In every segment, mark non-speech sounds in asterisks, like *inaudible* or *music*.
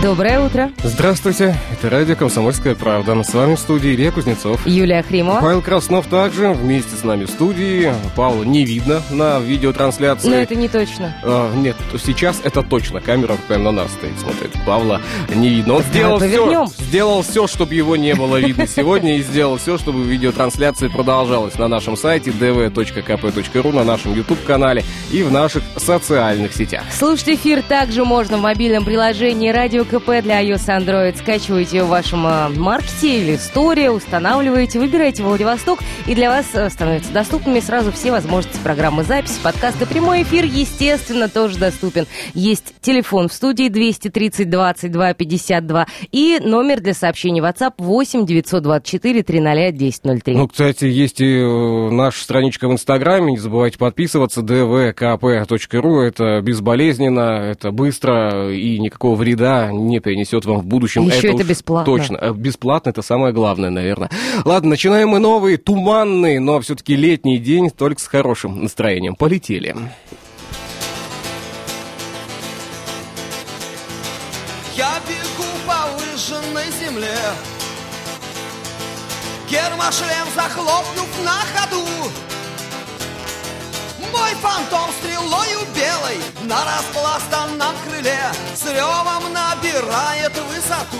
Доброе утро. Здравствуйте, это радио «Комсомольская правда». С вами в студии Илья Кузнецов. Юлия Хримова. Павел Краснов также вместе с нами в студии. Павла не видно на видеотрансляции. Но это не точно. А, нет, сейчас это точно. Камера прямо на нас стоит, смотрит. Павла не видно. Он сделал все, сделал все, чтобы его не было видно *laughs* сегодня, и сделал все, чтобы видеотрансляция продолжалась на нашем сайте dv.kp.ru, на нашем YouTube-канале и в наших социальных сетях. Слушать эфир также можно в мобильном приложении «Радио КП» для iOS и Android. Скачивайте в вашем э, маркете или сторе, устанавливаете, выбираете Владивосток, и для вас э, становятся доступными сразу все возможности программы записи, подкаста, прямой эфир, естественно, тоже доступен. Есть телефон в студии 230 22 52 и номер для сообщений WhatsApp 8 924 300 1003. Ну, кстати, есть и э, наша страничка в Инстаграме, не забывайте подписываться, dvkp.ru, это безболезненно, это быстро и никакого вреда не принесет вам в будущем. Еще это уж бесплатно. Точно, Э, бесплатно, это самое главное, наверное. Ладно, начинаем мы новый, туманный, но все-таки летний день, только с хорошим настроением. Полетели. Я бегу по выжженной земле Гермошлем захлопнув на ходу Мой фантом стрелою белой На распластанном крыле С ревом набирает высоту.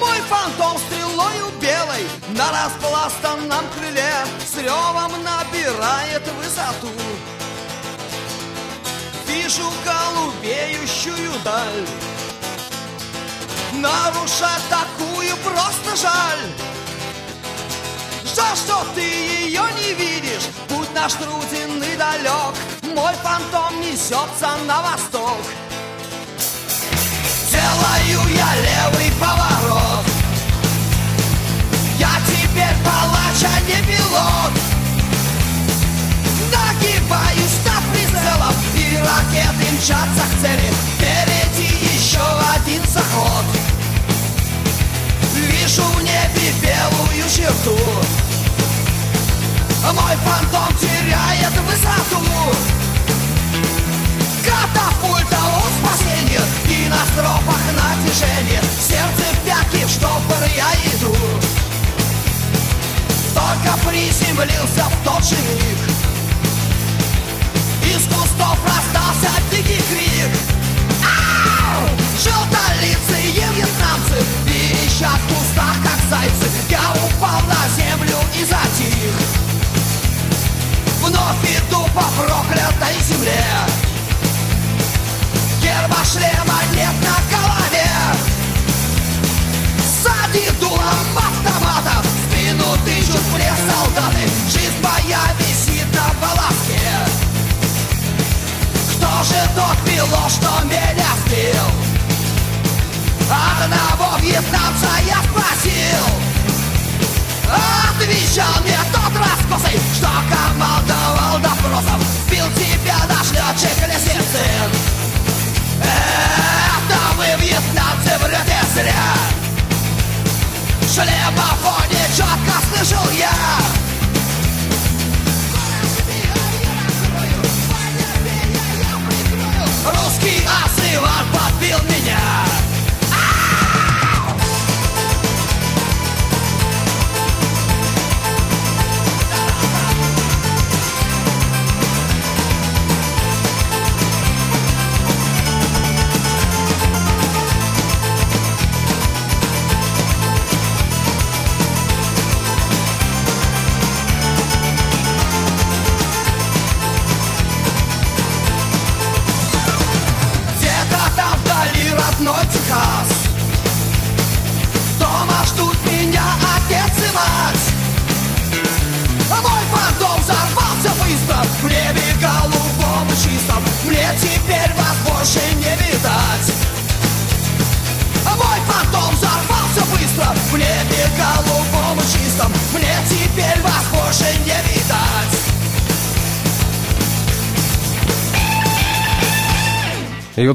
Мой фантом стрелою белой На распластанном крыле С ревом набирает высоту. Вижу голубеющую даль Нарушать такую просто жаль Жаль, что ты ее не видишь? Путь наш труден и далек Мой фантом несется на восток. Делаю я левый поворот. Я теперь палач, а не пилот. Нагибаюсь над прицелом И ракеты мчатся к цели. Впереди еще один заход. Вижу в небе белую черту Мой фантом теряет высоту. У спасения И на стропах натяжение Сердце в пятки, в штопор я иду. Только приземлился в тот же миг. Из кустов раздался дикий крик. Ау! Желтолицые вьетнамцы Верещат в кустах, как зайцы. Я упал на по проклятой земле Герба шлема нет на голове Сзади дулом автомата В спину тычут мне солдаты Жизнь моя висит на волоске кто же тот пилот, что меня сбил? Одного вьетнамца я спросил Отвечал мне тот раскосый, что тебя check it out.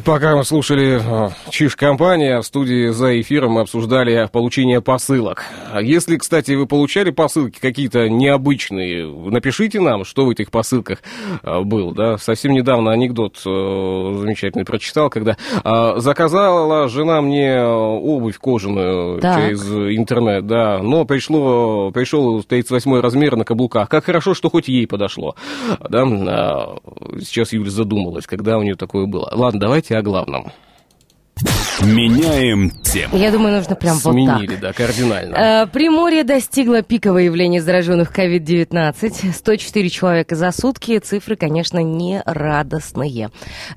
Пока мы слушали э, Чиж-компания, в студии за эфиром мы обсуждали получение посылок. А Если, кстати, вы получали посылки какие-то необычные, напишите нам, что в этих посылках э, был. Да? Совсем недавно анекдот э, замечательный прочитал, когда э, заказала жена мне обувь кожаную Так. через интернет, да, но пришло, пришел 38 размер на каблуках. Как хорошо, что хоть ей подошло. Да? А, Сейчас Юля задумалась, когда у нее такое было. Ладно, давайте о главном. Меняем тему. Я думаю, нужно прям вот Сменили, так. да, кардинально. Э, Приморье достигло пика выявления зараженных COVID-19. 104 человека за сутки. Цифры, конечно, не радостные.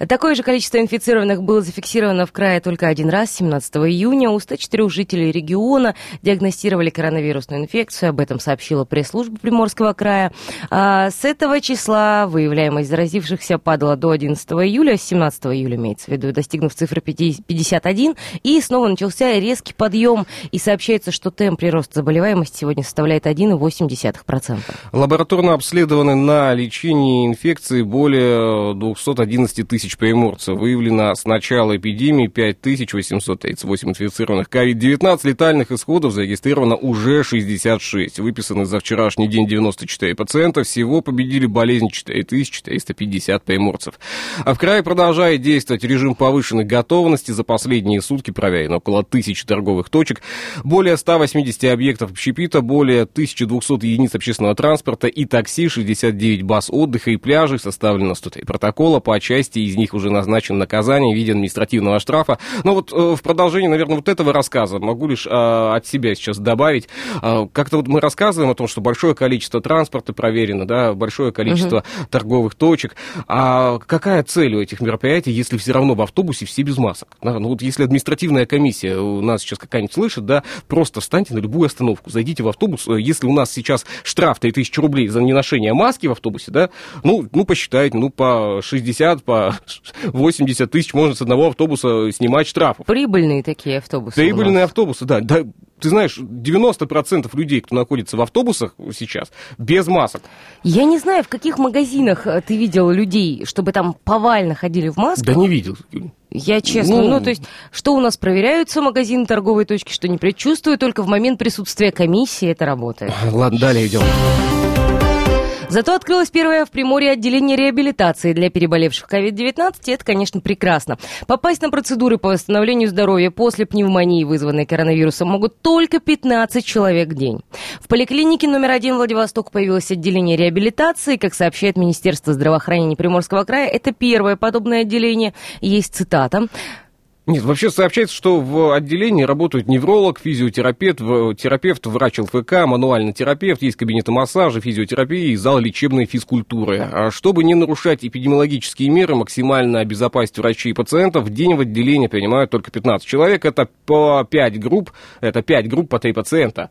Такое же количество инфицированных было зафиксировано в крае только один раз, 17 июня. У 104 жителей региона диагностировали коронавирусную инфекцию. Об этом сообщила пресс-служба Приморского края. А С этого числа выявляемость заразившихся падала до 11 июля. С 17 июля, имеется в виду, достигнув цифры 50 51. И снова начался резкий подъем. И сообщается, что темп прироста заболеваемости сегодня составляет 1,8%. Лабораторно обследованы на лечении инфекции более 211 тысяч приморцев. Выявлено с начала эпидемии 5838 инфицированных. COVID-19 летальных исходов зарегистрировано уже 66. Выписаны за вчерашний день 94 пациента. Всего победили болезнь 4450 приморцев. А в крае продолжает действовать режим повышенной готовности. За последние сутки проверено около тысячи торговых точек, более 180 объектов общепита, более 1200 единиц общественного транспорта и такси, 69 баз отдыха и пляжей. Составлено 103 протокола. По части из них уже назначено наказание в виде административного штрафа. Но вот э, в продолжении, наверное, вот этого рассказа могу лишь э, от себя сейчас добавить. Э, как-то вот мы рассказываем о том, что большое количество транспорта проверено, да, большое количество торговых точек. А какая цель у этих мероприятий, если все равно в автобусе все без масок? Ну вот если административная комиссия у нас сейчас какая-нибудь слышит, да, просто встаньте на любую остановку, зайдите в автобус. Э, Если у нас сейчас штраф 3000 рублей за неношение маски в автобусе, да, ну, ну посчитайте, ну по 60, по *laughs* 80 тысяч можно с одного автобуса снимать штрафов. Прибыльные такие автобусы. Прибыльные автобусы, да. да. Ты знаешь, 90% людей, кто находится в автобусах сейчас, без масок. Я не знаю, в каких магазинах э, ты видел людей, чтобы там повально ходили в масках. Да не видел. Я честно, ну, Ну. то есть, что у нас проверяются магазины, торговые точки, что не предчувствую, только в момент присутствия комиссии это работает. Ладно, далее идем. Зато открылось первое в Приморье отделение реабилитации для переболевших COVID-19, и это, конечно, прекрасно. Попасть на процедуры по восстановлению здоровья после пневмонии, вызванной коронавирусом, могут только 15 человек в день. В поликлинике номер один Владивосток появилось отделение реабилитации. Как сообщает Министерство здравоохранения Приморского края, это первое подобное отделение. Есть цитата. Нет, вообще сообщается, что в отделении работают невролог, физиотерапевт, терапевт, врач ЛФК, мануальный терапевт, есть кабинеты массажа, физиотерапии и зал лечебной физкультуры. А чтобы не нарушать эпидемиологические меры, максимально обезопасить врачей и пациентов, в день в отделении принимают только 15 человек. Это по 5 групп, это 5 групп по 3 пациента.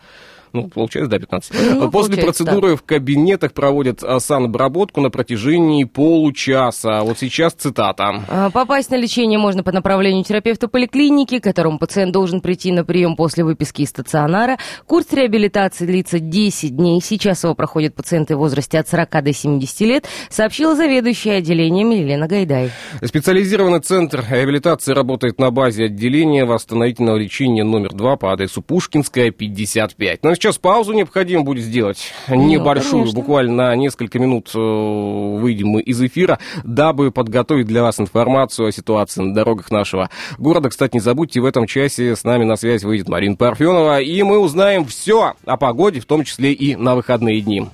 Ну, получается, да, 15. Ну, После получается, процедуры в кабинетах проводят а, санобработку на протяжении получаса. Вот сейчас цитата. А, Попасть на лечение можно по направлению терапевта поликлиники, к которому пациент должен прийти на прием после выписки из стационара. Курс реабилитации длится 10 дней. Сейчас его проходят пациенты в возрасте от 40 до 70 лет, сообщила заведующая отделением Елена Гайдай. Специализированный центр реабилитации работает на базе отделения восстановительного лечения номер 2 по адресу Пушкинская, 55. Но сейчас паузу необходимо будет сделать, небольшую, конечно. буквально на несколько минут э, выйдем мы из эфира, дабы подготовить для вас информацию о ситуации на дорогах нашего города. Кстати, не забудьте, в этом часе с нами на связь выйдет Марина Парфенова, и мы узнаем все о погоде, в том числе и на выходные дни.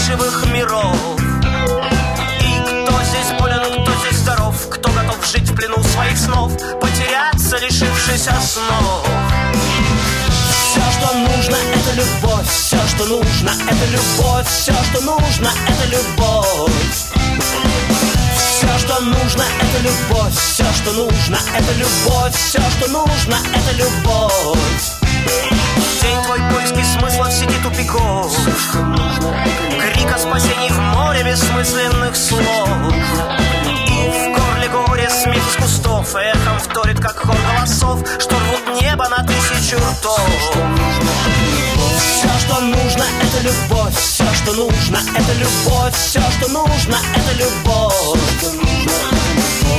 Фальшивых миров И кто здесь болен, кто здесь здоров Кто готов жить в плену своих снов Потеряться, лишившись основ все, что нужно, это любовь. Все, что нужно, это любовь. Все, что нужно, это любовь. Все, что нужно, это любовь. Все, что нужно, это любовь. Все, что нужно, это любовь. День твой поиски смысла в сети тупиков. Крик о спасении в море бессмысленных слов. И в горле горе смех из кустов. Эхом вторит, как хор голосов Что рвут небо на тысячу ртов. Все, что нужно, это любовь. Все, что нужно, это любовь. Все, что нужно, это любовь.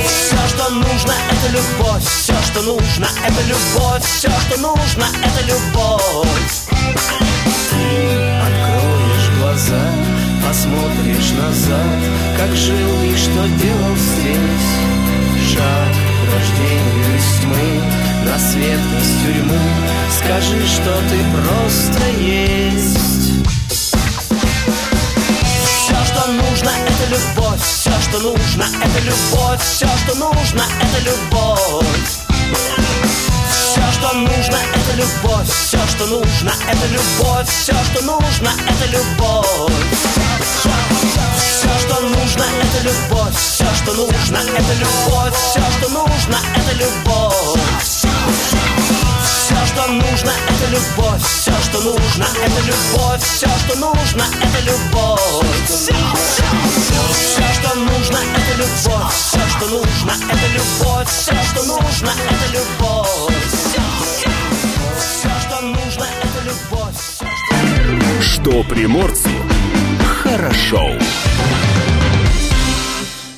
Все, что нужно, это любовь. Все, что нужно, это любовь. Все, что нужно, это любовь. Откроешь глаза, посмотришь назад. Как жил и что делал здесь? Шаг к рождению из тьмы На из тюрьмы. Скажи, что ты просто есть любовь. Все, что нужно, это любовь. Все, что нужно, это любовь. Все, что нужно, это любовь. Все, что нужно, это любовь. Все, что нужно, это любовь. Все, что нужно, это любовь. Все, что нужно, это любовь. Все, что нужно, это любовь что нужно, это любовь. Все, что нужно, это любовь. Все, что нужно, это любовь. Все, что нужно, это любовь. Все, что нужно, это любовь. Все, что нужно, это любовь. Все, что нужно, это любовь. Все, Что приморцу хорошо.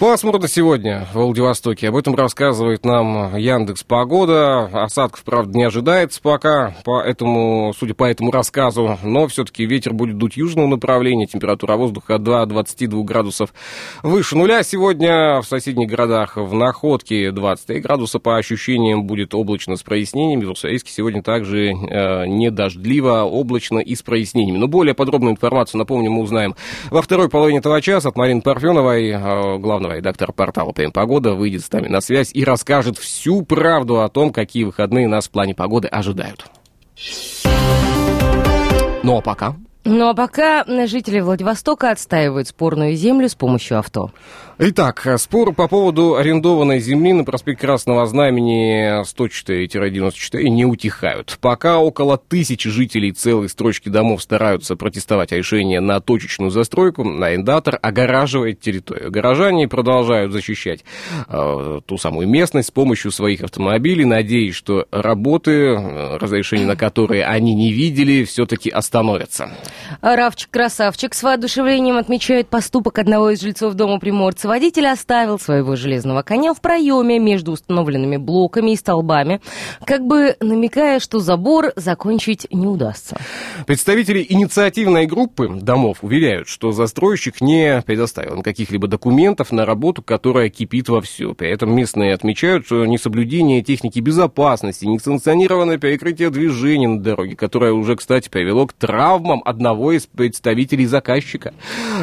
Пасмурно сегодня в Владивостоке. Об этом рассказывает нам Яндекс Погода. Осадков, правда, не ожидается пока, поэтому, судя по этому рассказу, но все-таки ветер будет дуть южного направления, температура воздуха до 22 градусов выше нуля. Сегодня в соседних городах в Находке 23 градуса, по ощущениям будет облачно с прояснениями. В Урсаиске сегодня также э, не дождливо, облачно и с прояснениями. Но более подробную информацию, напомню, мы узнаем во второй половине этого часа от Марины Парфеновой, э, главного редактора портала Погода, выйдет с нами на связь и расскажет всю правду о том, какие выходные нас в плане погоды ожидают. Ну а пока... Ну а пока жители Владивостока отстаивают спорную землю с помощью авто. Итак, спор по поводу арендованной земли на проспекте Красного Знамени 104-94 не утихают. Пока около тысячи жителей целой строчки домов стараются протестовать решение на точечную застройку, арендатор огораживает территорию. Горожане продолжают защищать э, ту самую местность с помощью своих автомобилей, надеясь, что работы, э, разрешения на которые они не видели, все-таки остановятся. Равчик-красавчик с воодушевлением отмечает поступок одного из жильцов дома Приморца. Водитель оставил своего железного коня в проеме между установленными блоками и столбами, как бы намекая, что забор закончить не удастся. Представители инициативной группы домов уверяют, что застройщик не предоставил каких-либо документов на работу, которая кипит вовсю. При этом местные отмечают, что несоблюдение техники безопасности, несанкционированное перекрытие движения на дороге, которое уже, кстати, привело к травмам одного из представителей заказчика.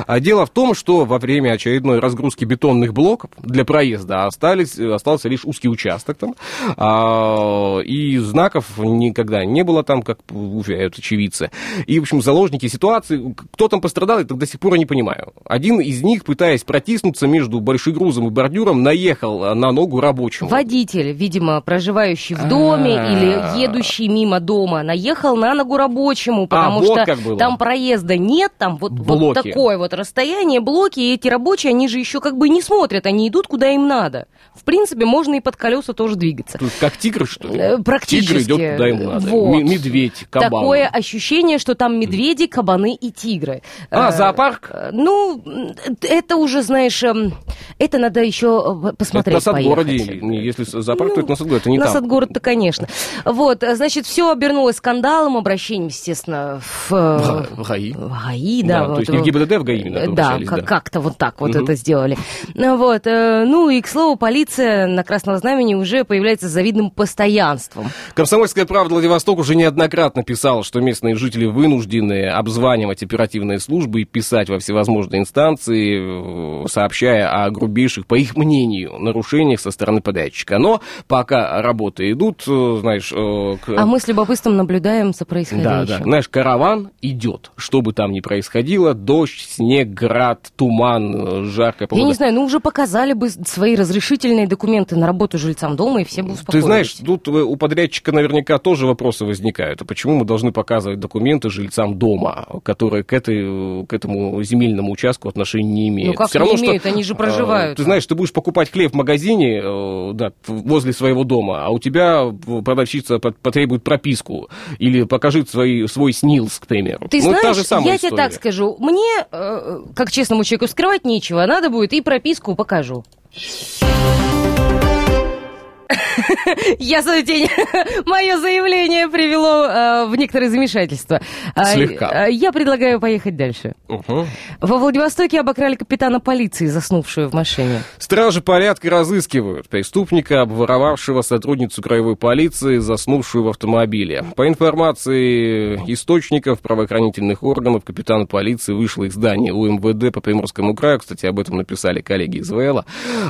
А дело в том, что во время очередной разгрузки бетонных блоков для проезда остались, остался лишь узкий участок там, а, и знаков никогда не было там, как уверяют очевидцы. И, в общем, заложники ситуации, кто там пострадал, я до сих пор не понимаю. Один из них, пытаясь протиснуться между большегрузом и бордюром, наехал на ногу рабочему. Водитель, видимо, проживающий в доме А-а-а. или едущий мимо дома, наехал на ногу рабочему, потому вот что там проезда нет, там вот, вот Блоки. такое вот расстояние, блоки, и эти рабочие, они же еще как бы не смотрят, они идут куда им надо. В принципе, можно и под колеса тоже двигаться. Тут как тигр, что ли? Э, Практически. Тигр идет куда ему надо. Вот. Медведь, кабан. Такое ощущение, что там медведи, кабаны и тигры. А, Э, зоопарк? э, Ну, это уже, знаешь, эм, это надо еще э, Это посмотреть, на Садгороде. Если зоопарк, Ну, то это на Садгороде, это не на там. Садгород-то, конечно. Вот, значит, все обернулось скандалом, обращением, естественно, в... В ГАИ. в ГАИ, Да, да. то вот, есть не в ГИБДД, в ГАИ Да, да. как-то вот так вот Мгм. это сделали. Ну Вот, э, ну и, к слову, полиция на Красном Знамени уже появляется с завидным постоянством. Комсомольская правда Владивосток уже неоднократно писала, что местные жители вынуждены обзванивать оперативные службы и писать во всевозможные инстанции, э, сообщая о грубейших, по их мнению, нарушениях со стороны подрядчика. Но пока работы идут, э, знаешь, к- А мы с любопытством наблюдаем за Да, происходящим. да. Знаешь, караван идет. Что бы там ни происходило, дождь, снег, град, туман, жаркая Я Я не знаю, ну уже показали бы свои разрешительные документы на работу жильцам дома, и все бы успокоились. Ты знаешь, тут у подрядчика наверняка тоже вопросы возникают. А почему мы должны показывать документы жильцам дома, которые к, этой, к этому земельному участку отношения не имеют? Ну как Всё не равно, что, имеют, они же э, проживают. Ты знаешь, ты будешь покупать хлеб в магазине э, да, возле своего дома, а у тебя продавщица пот- потребует прописку или покажи свои, свой СНИЛС, к примеру. Ты Ну, знаешь, я тебе история. так скажу, мне, э, как честному человеку, скрывать нечего, надо будет и прописку покажу. Я за день *laughs* мое заявление привело э, в некоторое замешательство. А, Слегка. э, Я предлагаю поехать дальше. Во Владивостоке обокрали капитана полиции, заснувшую в машине. Стражи порядка разыскивают преступника, обворовавшего сотрудницу краевой полиции, заснувшую в автомобиле. По информации источников правоохранительных органов, капитан полиции вышел из здания УМВД по Приморскому краю, кстати, об этом написали коллеги из ВЛа,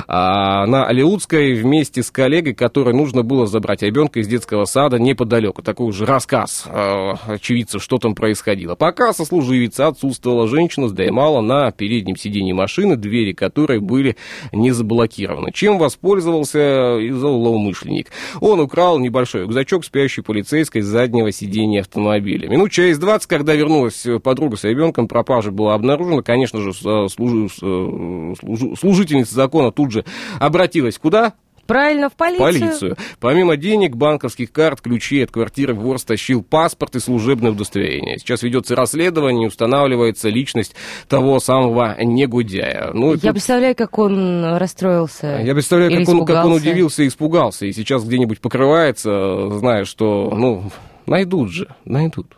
а на Алиутской вместе с коллегой, которой нужно было забрать ребенка из детского сада неподалеку. Такой уже рассказ э, очевидцев, что там происходило. Пока сослуживица отсутствовала, женщина сдремала на переднем сиденье машины, двери которой были не заблокированы. Чем воспользовался и злоумышленник? Он украл небольшой рюкзачок спящей полицейской с заднего сиденья автомобиля. Минут через 20, когда вернулась подруга с ребенком, пропажа была обнаружена. Конечно же, с- служи- с- служи- служительница закона тут же обратилась куда? Правильно, в полицию. полицию. Помимо денег, банковских карт, ключей от квартиры вор стащил паспорт и служебное удостоверение. Сейчас ведется расследование, устанавливается личность того самого негодяя. Ну, Я тут- представляю, как он расстроился. я представляю, как он, как он удивился и испугался. И сейчас где-нибудь покрывается, зная, что, ну, найдут же, найдут.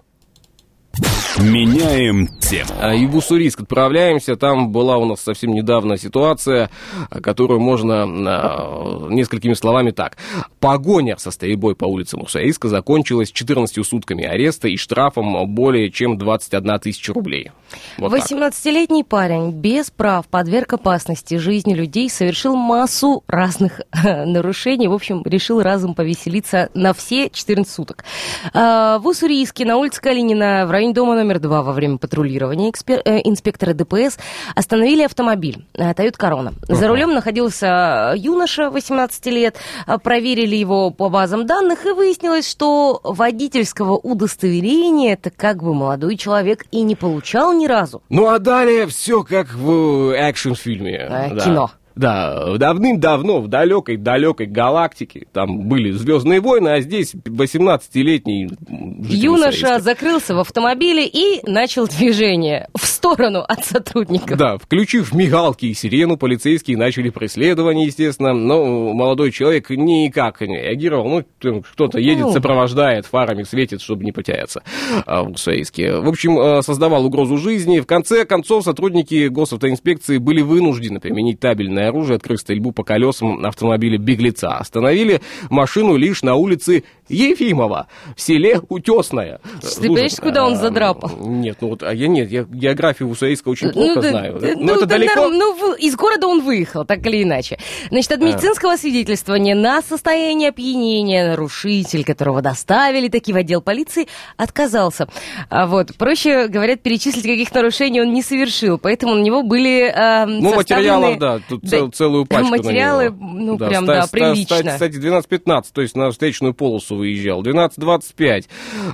Меняем тему. А, И в Уссурийск отправляемся. Там была у нас совсем недавно ситуация, а, которую можно а, несколькими словами так. Погоня со стрельбой по улицам Уссурийска закончилась 14 сутками ареста и штрафом более чем 21 тысяча рублей. Вот так. 18-летний парень без прав подверг опасности жизни людей, совершил массу разных нарушений. В общем, решил разом повеселиться на все 14 суток. А, В Уссурийске на улице Калинина в районе дома номер 2 во время патрулирования экспер- э, инспекторы ДПС остановили автомобиль э, Toyota Corona. За рулем находился юноша 18 лет. А, Проверили его по базам данных и выяснилось, что водительского удостоверения это как бы молодой человек и не получал ни разу. Ну а далее все как в экшн-фильме. Э, Да. кино. Да, давным-давно в далекой-далекой галактике там были Звездные войны, а здесь 18-летний житель Юноша Уссурийска. закрылся в автомобиле и начал движение в сторону от сотрудников. Да, включив мигалки и сирену, полицейские начали преследование, естественно, но молодой человек никак не реагировал. Ну, кто-то едет, Ну. сопровождает, фарами светит, чтобы не потеряться а, в Уссурийске. В общем, э, создавал угрозу жизни. В конце концов, сотрудники госавтоинспекции были вынуждены применить табельное оружие, открыв стрельбу по колесам автомобиля беглеца. Остановили машину лишь на улице Ефимова, в селе Утесное. Ты понимаешь, куда он задрапал? Нет, ну вот, а я нет, я географию Уссурийска очень плохо да, знаю. да, Ну, это да, далеко? ну, из города он выехал, так или иначе. Значит, А. от медицинского свидетельствования на состояние опьянения нарушитель, которого доставили таки в отдел полиции, отказался. А вот, проще, говорят, перечислить, каких нарушений он не совершил, поэтому на него были э, Ну, материалов, да, тут цел- целую пачку Материалы, ну, Да, прям, ста- да, прилично. ста- Кстати, 12.15, то есть на встречную полосу выезжал. 12.25,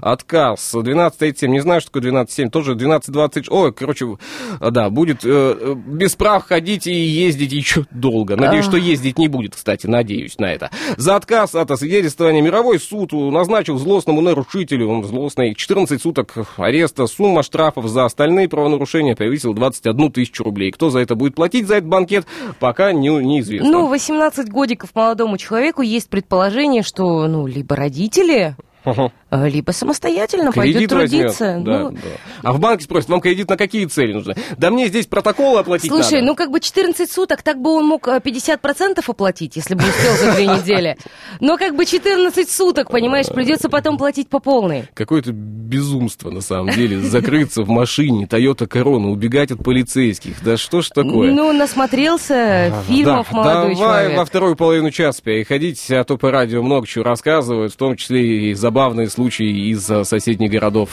отказ. 12.37, не знаю, что такое 12.7, тоже 12.20. Ой, короче, да, будет э, э, без прав ходить и ездить еще долго. Надеюсь, что ездить не будет, кстати, надеюсь на это. За отказ от освидетельствования мировой суд назначил злостному нарушителю, злостный, 14 суток ареста, сумма штрафов за остальные правонарушения превысила 21 тысячу рублей. Кто за это будет платить, за этот банкет, пока не, неизвестно. Ну, 18 годиков молодому человеку есть предположение, что, ну, либо родители, Ага. Э, либо самостоятельно пойдет Кредит возьмет. трудиться. Да, Ну, да. А в банке спросят, вам кредит на какие цели нужны? Да мне здесь протоколы оплатить Слушай, надо. ну как бы 14 суток, так бы он мог э, 50% оплатить, если бы успел за две *laughs* недели. Но как бы 14 суток, понимаешь, придется потом платить по полной. Какое-то безумство, на самом деле, закрыться в машине, Toyota Corona, убегать от полицейских. Да что ж такое? Ну, насмотрелся фильмов Да, молодой давай человек. во вторую половину часа переходить, а то по радио много чего рассказывают, в том числе и забавные случаи из э, соседних городов.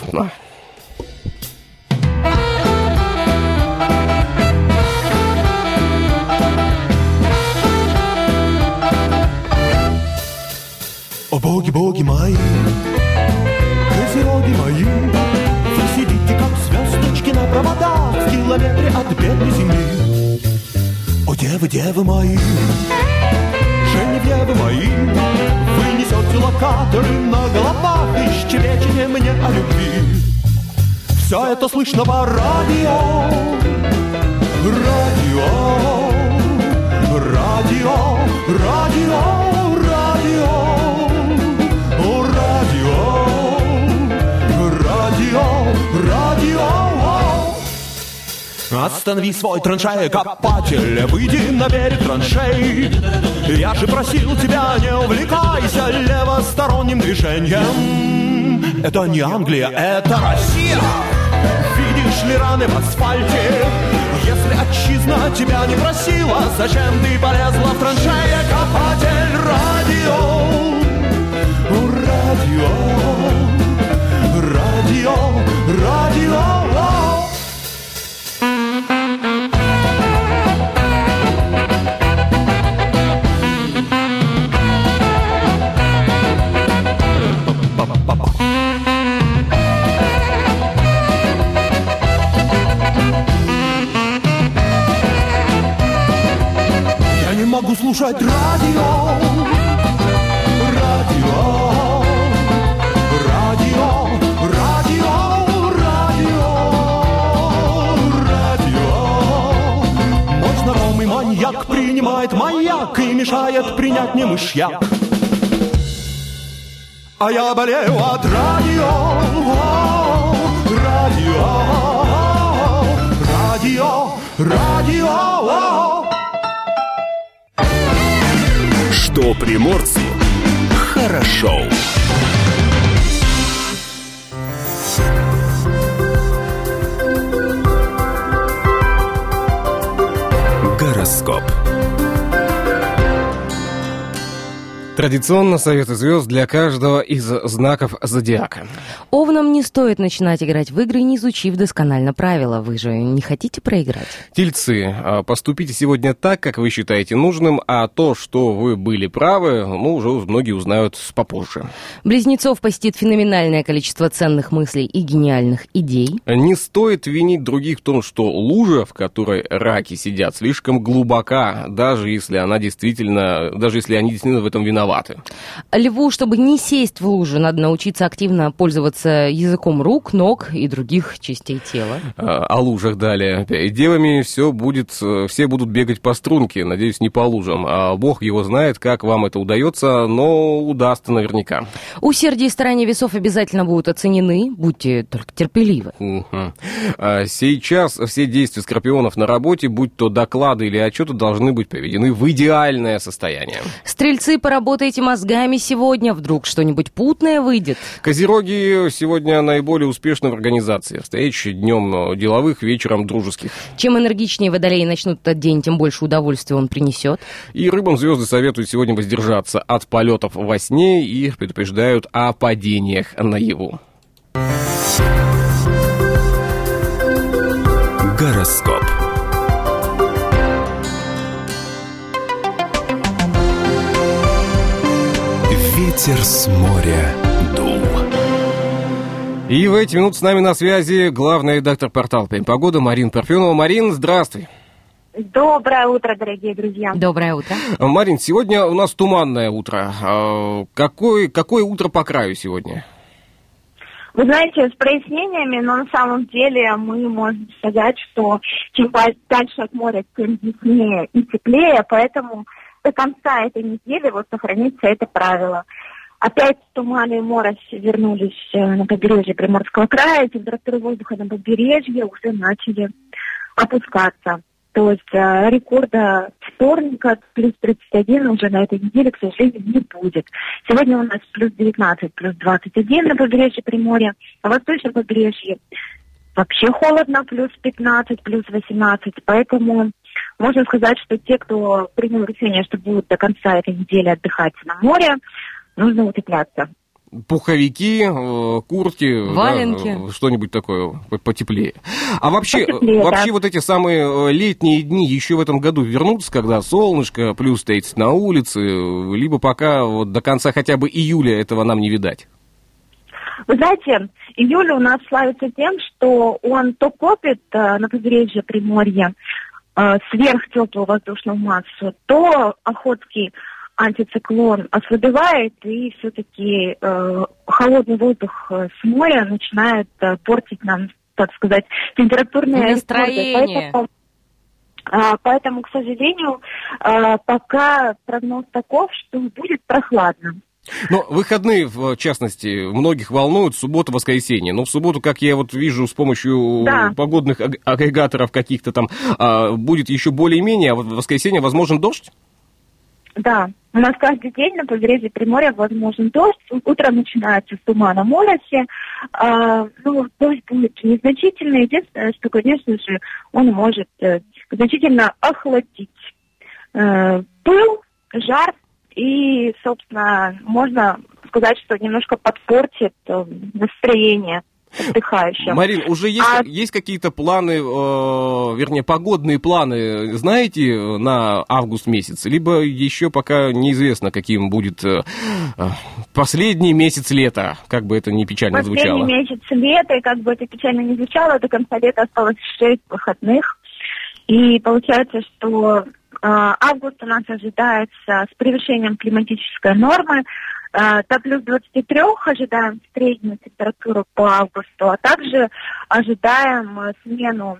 О боги, боги мои, козероги мои, Вы сидите, как звездочки на проводах В километре от бедной земли. О девы, девы мои, Женевьевы мои, вы несете локаторы на головах и щебечете мне о любви. Все это слышно по радио, радио, радио, радио, радио, радио, радио, радио. Останови свой траншея-копатель, выйди на берег траншей. Я же просил тебя, не увлекайся левосторонним движением. Это не Англия, это Россия. Видишь ли раны в асфальте? Если отчизна тебя не просила, зачем ты полезла в траншея-копатель? Радио, радио, радио, радио. Слушать радио. Радио. Радио. Радио. Радио. Радио. Мой знакомый маньяк принимает маяк и мешает принять мне мышьяк. А я болею от радио. Радио. Радио. Радио. Что приморцу хорошо. Гороскоп. Традиционно советы звезд для каждого из знаков зодиака. Овнам не стоит начинать играть в игры, не изучив досконально правила. Вы же не хотите проиграть? Тельцы, а, поступите сегодня так, как вы считаете нужным, а то, что вы были правы, ну, уже многие узнают попозже. Близнецов посетит феноменальное количество ценных мыслей и гениальных идей. Не стоит винить других в том, что лужа, в которой раки сидят, слишком глубока, даже если она действительно, даже если они действительно в этом виноваты. Льву, чтобы не сесть в лужу, надо научиться активно пользоваться языком рук, ног и других частей тела. А, О лужах далее. И Девами все будет, э, все будут бегать по струнке, надеюсь, не по лужам. А Бог его знает, как вам это удается, но удастся наверняка. Усердие и старания весов обязательно будут оценены, будьте только терпеливы. Мгм. А Сейчас все действия скорпионов на работе, будь то доклады или отчеты, должны быть приведены в идеальное состояние. Стрельцы, поработайте мозгами сегодня, вдруг что-нибудь путное выйдет. Козероги сегодня наиболее успешны в организации. Встречи днем деловых, вечером дружеских. Чем энергичнее водолеи начнут этот день, тем больше удовольствия он принесет. И рыбам звезды советуют сегодня воздержаться от полетов во сне и предупреждают о падениях наяву. Гороскоп. Ветер с моря дул. И в эти минуты с нами на связи главный редактор портала «Пень Погода» Марин Парфенова. Марин, здравствуй. Доброе утро, дорогие друзья. Доброе утро. Марин, сегодня у нас туманное утро. А, Какое, какое утро по краю сегодня? Вы знаете, с прояснениями, но на самом деле мы можем сказать, что чем дальше от моря, тем яснее и теплее, поэтому до конца этой недели вот сохранится это правило. Опять туманы и морось вернулись э, на побережье Приморского края, температуры воздуха на побережье уже начали опускаться. То есть э, рекорда вторника плюс 31 уже на этой неделе, к сожалению, не будет. Сегодня у нас плюс 19, плюс 21 на побережье Приморья, а восточном побережье вообще холодно, плюс 15, плюс 18. Поэтому можно сказать, что те, кто принял решение, что будут до конца этой недели отдыхать на море, нужно утепляться. пуховики, э, куртки, Валенки. да, что-нибудь такое по- потеплее. А вообще, Потеплее, э, вообще да. вот эти самые э, летние дни еще в этом году вернутся, когда солнышко, плюс 30 на улице, э, либо пока вот до конца хотя бы июля этого нам не видать. Вы знаете, июль у нас славится тем, что он то копит э, на побережье Приморья э, сверхтеплую воздушную массу, то Охотский антициклон ослабевает, и все-таки э, холодный воздух э, с моря начинает э, портить нам, так сказать, температурные Настроение. рекорды. Поэтому, а, Поэтому, к сожалению, а, пока прогноз таков, что будет прохладно. Но выходные, в частности, многих волнуют суббота-воскресенье. Но в субботу, как я вот вижу, с помощью Да. погодных аг- агрегаторов каких-то там а, будет еще более-менее, а вот в воскресенье возможен дождь? Да, у нас каждый день на побережье Приморья возможен дождь. Утром начинается с тумана мороси. А, ну, дождь будет незначительный. Единственное, что, конечно же, он может э, значительно охладить э, пыл, жар. И, собственно, можно сказать, что немножко подпортит э, настроение отдыхающим. Марин, уже есть, А- есть какие-то планы, э, вернее, погодные планы, знаете, э, на август месяц? Либо еще пока неизвестно, каким будет э, э, последний месяц лета, как бы это ни печально Последний звучало. месяц лета, и как бы это печально не звучало, до конца лета осталось 6 выходных. И получается, что э, август у нас ожидается с превышением климатической нормы. Э, до плюс 23 ожидаем среднюю температуру по августу, а также ожидаем э, смену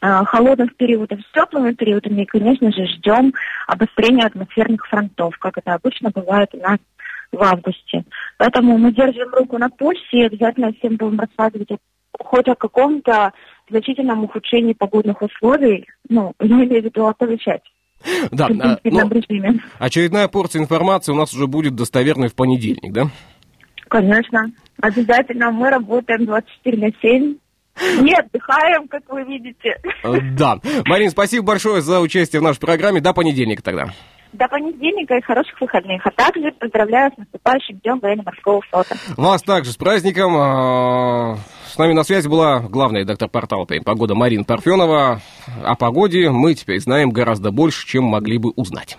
э, холодных периодов с теплыми периодами и, конечно же, ждем обострения атмосферных фронтов, как это обычно бывает у нас в августе. Поэтому мы держим руку на пульсе и обязательно всем будем рассказывать о- хоть о каком-то значительном ухудшении погодных условий, ну, я имею в виду оповещать Да, а, режиме. очередная порция информации у нас уже будет достоверной в понедельник, да? Конечно, обязательно мы работаем 24 на 7. Не отдыхаем, как вы видите. Э, Да. Марин, спасибо большое за участие в нашей программе. До понедельника тогда. До понедельника и хороших выходных. А также поздравляю с наступающим днем военно-морского флота. Вас также с праздником. А, С нами на связи была главная редактор портала «Тайм Погода» Марина Парфенова. О погоде мы теперь знаем гораздо больше, чем могли бы узнать.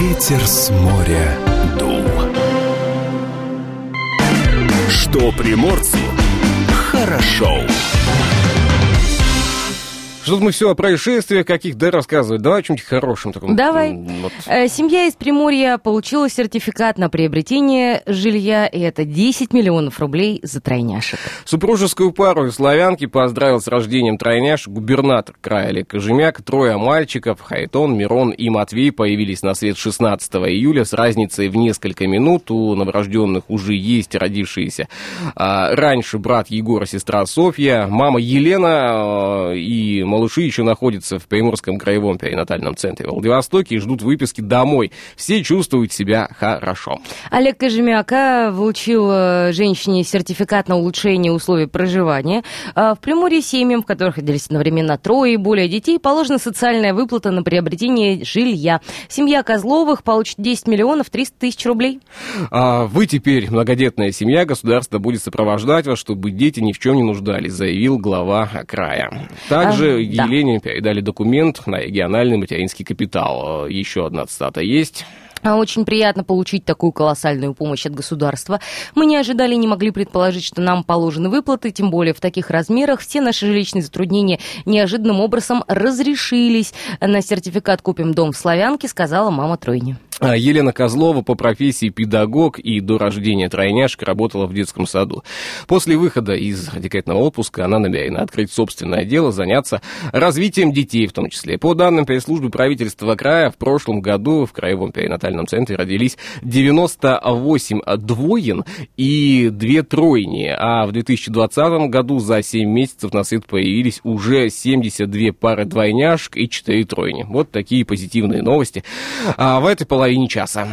Ветер с моря дул. Что приморцу хорошо. Что-то мы все о происшествиях каких, да, рассказывать. Давай о чем-нибудь хорошем таком. Давай. Вот. Э, Семья из Приморья получила сертификат на приобретение жилья, и это 10 миллионов рублей за тройняшек. Супружескую пару из славянки поздравил с рождением тройняш губернатор края Олег Кожемяк. Трое мальчиков, Хайтон, Мирон и Матвей, появились на свет 16 июля с разницей в несколько минут. У новорожденных уже есть родившиеся а, раньше брат Егор и сестра Софья. Мама Елена а, и малыши еще находятся в Приморском краевом перинатальном центре в Владивостоке и ждут выписки домой. Все чувствуют себя хорошо. Олег Кожемяка вручил э, женщине сертификат на улучшение условий проживания. А В Приморье семьям, в которых родились одновременно трое и более детей, положена социальная выплата на приобретение жилья. Семья Козловых получит 10 миллионов 300 тысяч рублей. А вы теперь многодетная семья, государство будет сопровождать вас, чтобы дети ни в чем не нуждались, заявил глава края. Также А, да. Елене передали документ на региональный материнский капитал. Э, Еще одна цитата есть. А Очень приятно получить такую колоссальную помощь от государства. Мы не ожидали и не могли предположить, что нам положены выплаты, тем более в таких размерах. Все наши жилищные затруднения неожиданным образом разрешились. На сертификат «Купим дом в Славянке», сказала мама Тройни. А, Елена Козлова по профессии педагог и до рождения тройняшек работала в детском саду. После выхода из декретного отпуска она намерена открыть собственное дело, заняться развитием детей в том числе. По данным пресс-службы правительства края, в прошлом году в краевом перинатальном центре родились 98 двоен и две тройни, а в 2020 году за 7 месяцев на свет появились уже 72 пары двойняшек и 4 тройни. Вот такие позитивные новости а, в этой половине часа.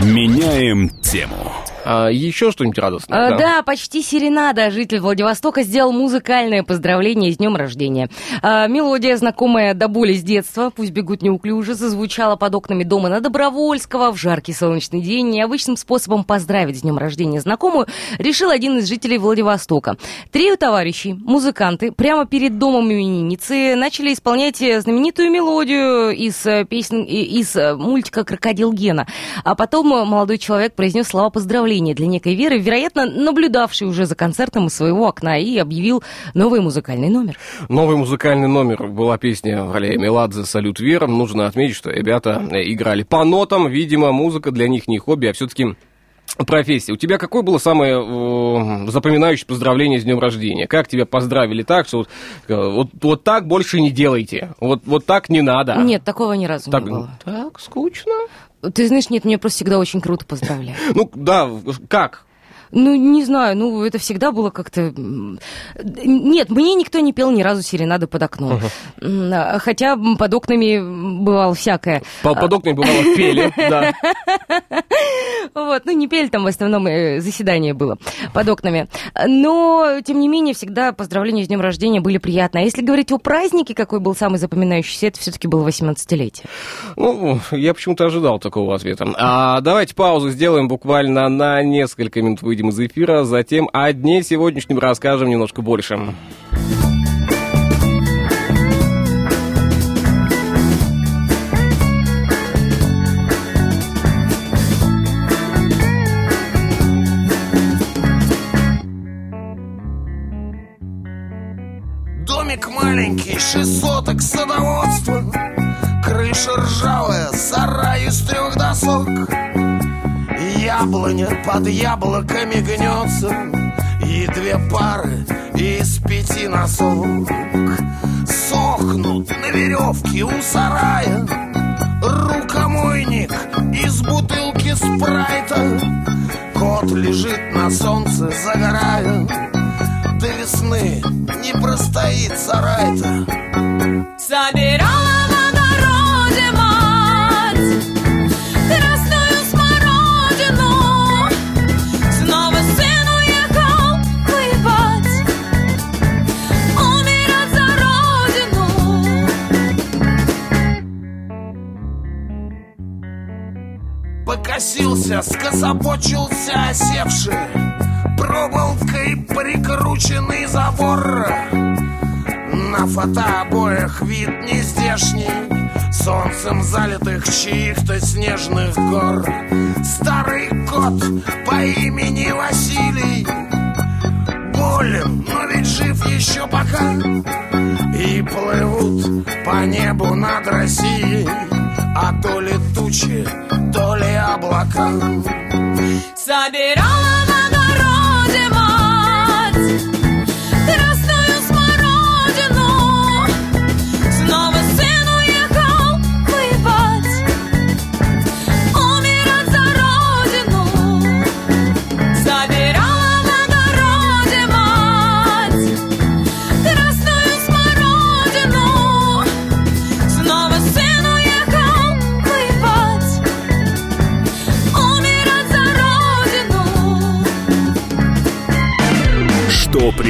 Меняем тему. А еще что-нибудь радостное? А, да, почти серенада. Житель Владивостока сделал музыкальное поздравление с днем рождения. А, мелодия, знакомая до боли с детства, пусть бегут неуклюже, зазвучала под окнами дома на Добровольского в жаркий солнечный день. Необычным способом поздравить с днем рождения знакомую решил один из жителей Владивостока. Трио товарищей, музыканты, прямо перед домом именинницы начали исполнять знаменитую мелодию из э, песен, из э, мультика «Крокодил Гена». А потом э, молодой человек произнес слова поздравления для некой Веры, вероятно, наблюдавшей уже за концертом из своего окна, и объявил новый музыкальный номер. Новый музыкальный номер была песня Валерия Меладзе «Салют Вера». Нужно отметить, что ребята играли по нотам. Видимо, музыка для них не хобби, а все-таки профессия. У тебя какое было самое э, запоминающее поздравление с днем рождения? Как тебя поздравили так, что вот, э, вот, вот так больше не делайте? Вот, вот так не надо? Нет, такого ни разу так, не было. Так, скучно. Ты знаешь, нет, меня просто всегда очень круто поздравляют. Ну, да, как? Ну, не знаю, ну, это всегда было как-то... Нет, мне никто не пел ни разу серенады под окном. Uh-huh. Хотя под окнами бывало всякое. Под, под окнами бывало пели, да. *laughs* Вот, ну, не пели там, в основном э, заседание было под окнами. Но, тем не менее, всегда поздравления с днем рождения были приятны. А если говорить о празднике, какой был самый запоминающийся, это все-таки было 18-летие. Ну, я почему-то ожидал такого ответа. А давайте паузу сделаем буквально на несколько минут выйдем из эфира, затем о дне сегодняшнем расскажем немножко больше. Домик маленький, шесть соток садоводства. Крыша ржавая, сарай из трех досок. Яблоня под яблоками гнется И две пары из пяти носок. Сохнут на веревке у сарая. Рукомойник из бутылки спрайта. Кот лежит на солнце, загорая весны не простоит сарай-то Собирала в огороде мать Красную смородину. Снова сын уехал воевать. Умирать за родину Покосился, скособочился осевший Проволокой прикрученный забор. На фотообоях вид нездешний Солнцем залитых чьих-то снежных гор. Старый кот по имени Василий Болен, но ведь жив еще пока. И плывут по небу над Россией А то ли тучи, то ли облака. Собирала в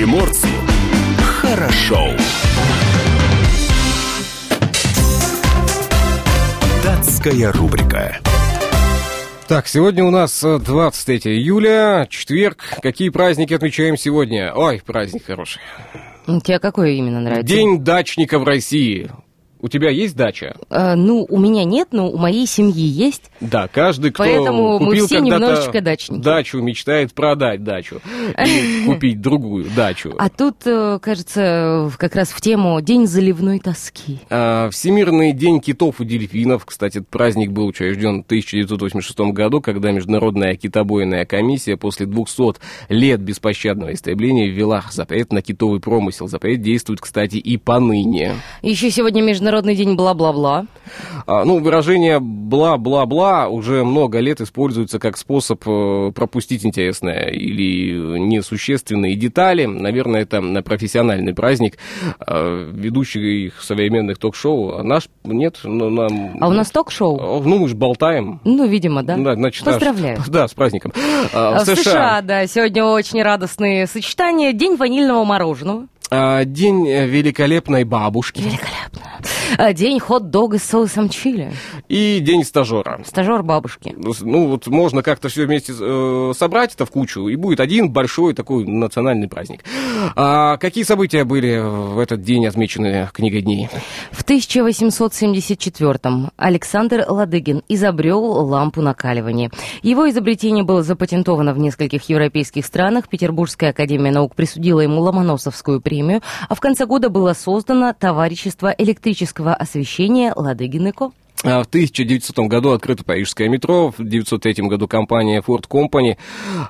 приморцу хорошо. Датская рубрика. Так, сегодня у нас э, 23 июля, четверг. Какие праздники отмечаем сегодня? Ой, праздник хороший. Тебе какое именно нравится? День дачника в России. У тебя есть дача? Э, ну, у меня нет, но у моей семьи есть. Да, каждый, кто Поэтому мы купил все когда-то немножечко дачники. дачу, мечтает продать дачу и *laughs* купить другую дачу. А тут, э, кажется, как раз в тему День заливной тоски. А, Всемирный день китов и дельфинов. Кстати, этот праздник был учрежден в 1986 году, когда Международная китобойная комиссия после 200 лет беспощадного истребления ввела запрет на китовый промысел. Запрет действует, кстати, и поныне. Еще сегодня Международный Международный день бла-бла-бла. А, Ну, выражение «бла-бла-бла» уже много лет используется как способ э, пропустить интересное или несущественные детали. Наверное, это на профессиональный праздник э, ведущих современных ток-шоу. А наш нет, но нам... А у нас ток-шоу? Ну, мы же болтаем. Ну, видимо, да. Да, значит, наш- Поздравляю. *laughs* Да, с праздником. А, А В США, да, сегодня очень радостные сочетания. День ванильного мороженого. а, День э, великолепной бабушки Великолепно. А, День хот-дога с соусом чили. и День стажера. Стажер бабушки. Ну, вот можно как-то все вместе э, собрать это в кучу, и будет один большой такой национальный праздник. А какие события были в этот день отмечены книгой дней? В 1874-м Александр Ладыгин изобрел лампу накаливания. Его изобретение было запатентовано в нескольких европейских странах. Петербургская академия наук присудила ему Ломоносовскую премию, а в конце года было создано товарищество электрического освещения Ладыгин и. А В 1900 году открыто парижское метро, в 1903 году компания Ford Company,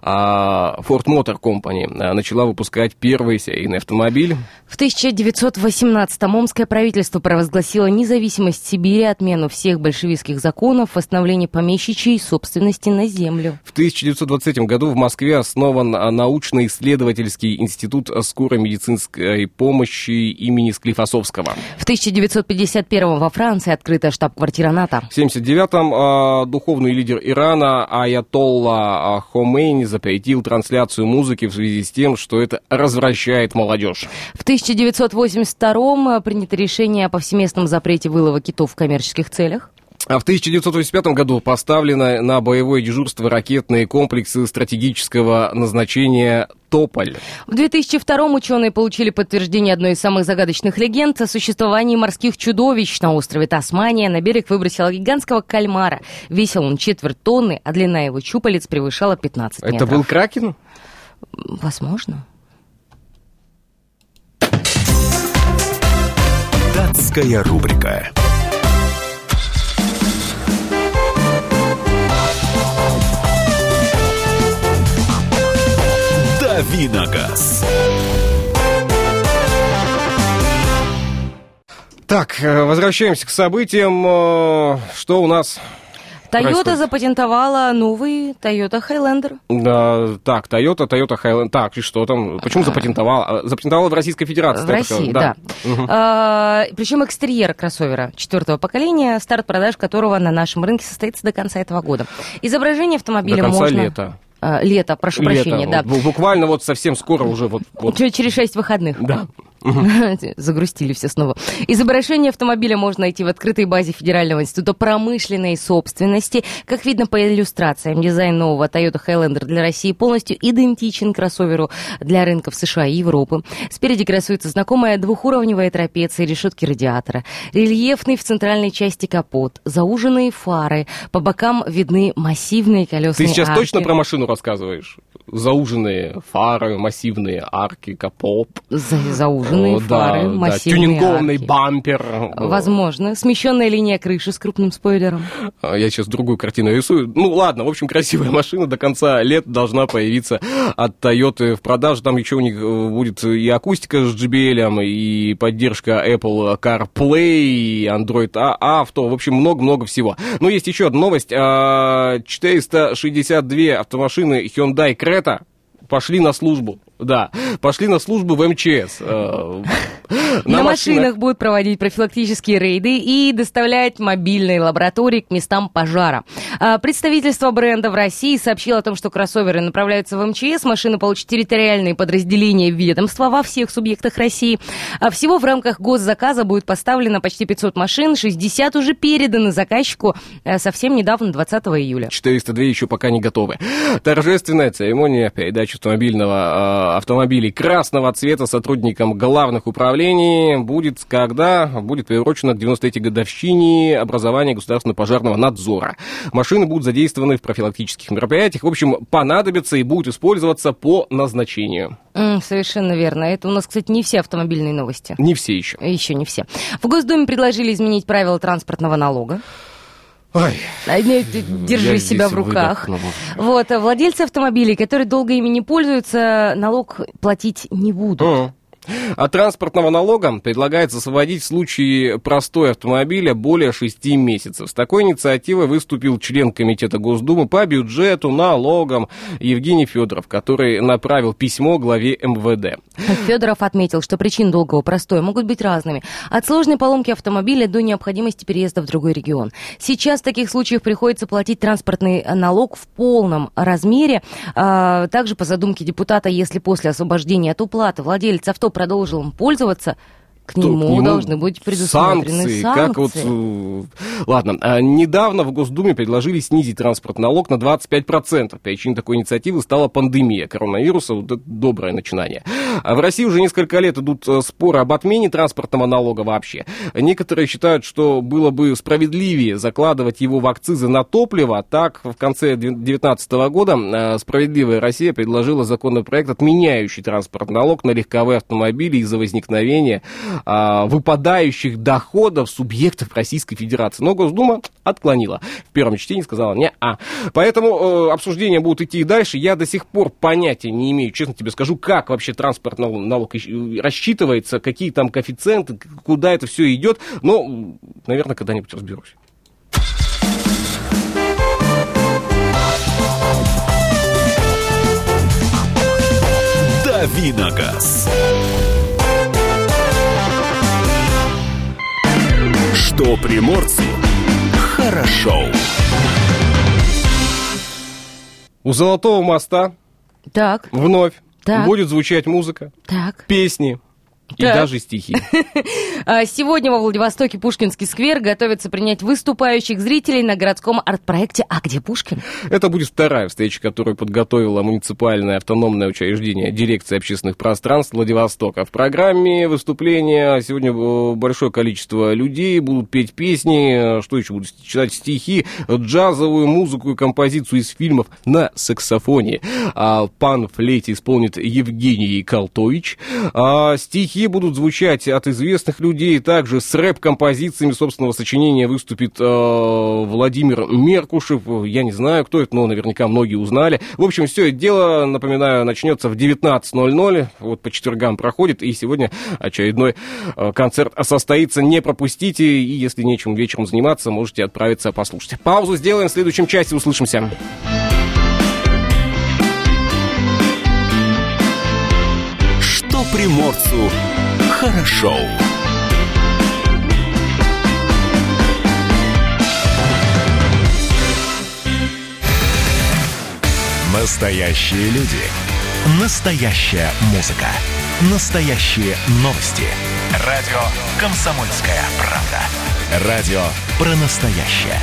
а, Ford Motor Company а, начала выпускать первый серийный автомобиль. В 1918-м Омское правительство провозгласило независимость Сибири, отмену всех большевистских законов, восстановление помещичьей собственности на землю. В 1923 году в Москве основан научно-исследовательский институт скорой медицинской помощи имени Склифосовского. В 1951 во Франции открыта штаб-квартира НАТО. В 1979-м а, духовный лидер Ирана Аятолла а, Хомейни запретил трансляцию музыки в связи с тем, что это развращает молодежь. В 1982 принято решение о повсеместном запрете вылова китов в коммерческих целях. А в 1985 году поставлены на боевое дежурство ракетные комплексы стратегического назначения «Тополь». В 2002 ученые получили подтверждение одной из самых загадочных легенд о существовании морских чудовищ на острове Тасмания. На берег выбросило гигантского кальмара. Весил он четверть тонны, а длина его щупалец превышала 15 метров. Это был Кракен? Возможно. Датская рубрика. Давиногаз. Так, э, возвращаемся к событиям. Э, Что у нас? Toyota Происходит. запатентовала новый Toyota Highlander. Да, так, Toyota, Toyota Highland. Так, и что там? Почему запатентовала? А, Запатентовала в Российской Федерации. В России, Highland, да. А, причем экстерьер кроссовера четвертого поколения, старт продаж которого на нашем рынке состоится до конца этого года. Изображение автомобиля До конца можно... лета. А, лето, прошу Лето, прощения, да. вот, бу- буквально вот совсем скоро уже вот. вот. Через шесть выходных. Да. *laughs* Загрустили все снова. Изображение автомобиля можно найти в открытой базе Федерального института промышленной собственности. Как видно по иллюстрациям, дизайн нового Toyota Highlander для России полностью идентичен кроссоверу для рынков США и Европы. Спереди красуется знакомая двухуровневая трапеция решетки радиатора, рельефный в центральной части капот, зауженные фары, по бокам видны массивные колесные Ты сейчас арки. точно про машину рассказываешь? Зауженные фары, массивные арки, капот. За- зауженные О, фары, да, да, массивные тюнингованный арки. бампер. Возможно. Смещенная линия крыши с крупным спойлером. А, Я сейчас другую картину рисую. Ну ладно, в общем, красивая *laughs* машина до конца лет должна появиться от Toyota в продаже. Там еще у них э, будет и акустика с JBL, и поддержка Apple CarPlay, и Android Auto. В общем, много-много всего. Но есть еще одна новость. А, 462 автомашины Hyundai Creta пошли на службу. Да, пошли на службу в МЧС. Э, На, машинах будут проводить профилактические рейды и доставлять мобильные лаборатории к местам пожара. А, Представительство бренда в России сообщило о том, что кроссоверы направляются в МЧС, машины получат территориальные подразделения ведомства во всех субъектах России. А всего в рамках госзаказа будет поставлено почти 500 машин, 60 уже переданы заказчику э, совсем недавно, 20 июля. 402 еще пока не готовы. Торжественная церемония передачи автомобильного, э, автомобилей красного цвета сотрудникам главных управлений будет, когда будет приурочена к 93-й годовщине образования государственного пожарного надзора. Машины будут задействованы в профилактических мероприятиях. В общем, понадобятся и будут использоваться по назначению. М, совершенно верно. Это у нас, кстати, не все автомобильные новости. Не все еще. Еще не все. В Госдуме предложили изменить правила транспортного налога. Ой, ты Держи Я себя в руках. Вот, владельцы автомобилей, которые долго ими не пользуются, налог платить не будут. М. От транспортного налога предлагается освободить в случае простой автомобиля более 6 месяцев. С такой инициативой выступил член Комитета Госдумы по бюджету, налогам Евгений Федоров, который направил письмо главе МВД. Федоров отметил, что причины долгого простоя могут быть разными. От сложной поломки автомобиля до необходимости переезда в другой регион. Сейчас в таких случаях приходится платить транспортный налог в полном размере. А, Также по задумке депутата, если после освобождения от уплаты владелец авто продолжил им пользоваться, к То нему, должны быть предусмотрены санкции. Как вот, ладно, а, недавно в Госдуме предложили снизить транспортный налог на 25%. Причиной такой инициативы стала пандемия коронавируса. Вот это доброе начинание. А в России уже несколько лет идут э, споры об отмене транспортного налога вообще. Некоторые считают, что было бы справедливее закладывать его в акцизы на топливо. Так, в конце 2019 года э, «Справедливая Россия» предложила законопроект, отменяющий транспортный налог на легковые автомобили из-за возникновения а, выпадающих доходов субъектов Российской Федерации. Но Госдума отклонила. В первом чтении сказала не а. Поэтому э, обсуждения будут идти и дальше. Я до сих пор понятия не имею, честно тебе скажу, как вообще транспортный налог рассчитывается, какие там коэффициенты, куда это все идет. Но, наверное, когда-нибудь разберусь. Давиногаз. Что приморцу хорошо. У Золотого моста Так, вновь Так. будет звучать музыка, так. песни и Так. даже стихи. *laughs* А, Сегодня во Владивостоке Пушкинский сквер готовится принять выступающих зрителей на городском арт-проекте «А где Пушкин?». Это будет вторая встреча, которую подготовила муниципальное автономное учреждение дирекции общественных пространств Владивостока. В программе выступления сегодня э, большое количество людей будут петь песни, э, что еще будут читать стихи, джазовую музыку и композицию из фильмов на саксофоне. А пан флейте исполнит Евгений Колтович. А стихи будут звучать от известных людей, также с рэп-композициями собственного сочинения выступит э, Владимир Меркушев. Я не знаю, кто это, но наверняка многие узнали. В общем, все это дело, напоминаю, начнется в 19.00. Вот по четвергам проходит, и сегодня очередной э, концерт состоится. Не пропустите, и если нечем вечером заниматься, можете отправиться послушать. Паузу сделаем, в следующем части услышимся. Приморцу хорошо. Настоящие люди. Настоящая музыка. Настоящие новости. Радио «Комсомольская правда». Радио про настоящее.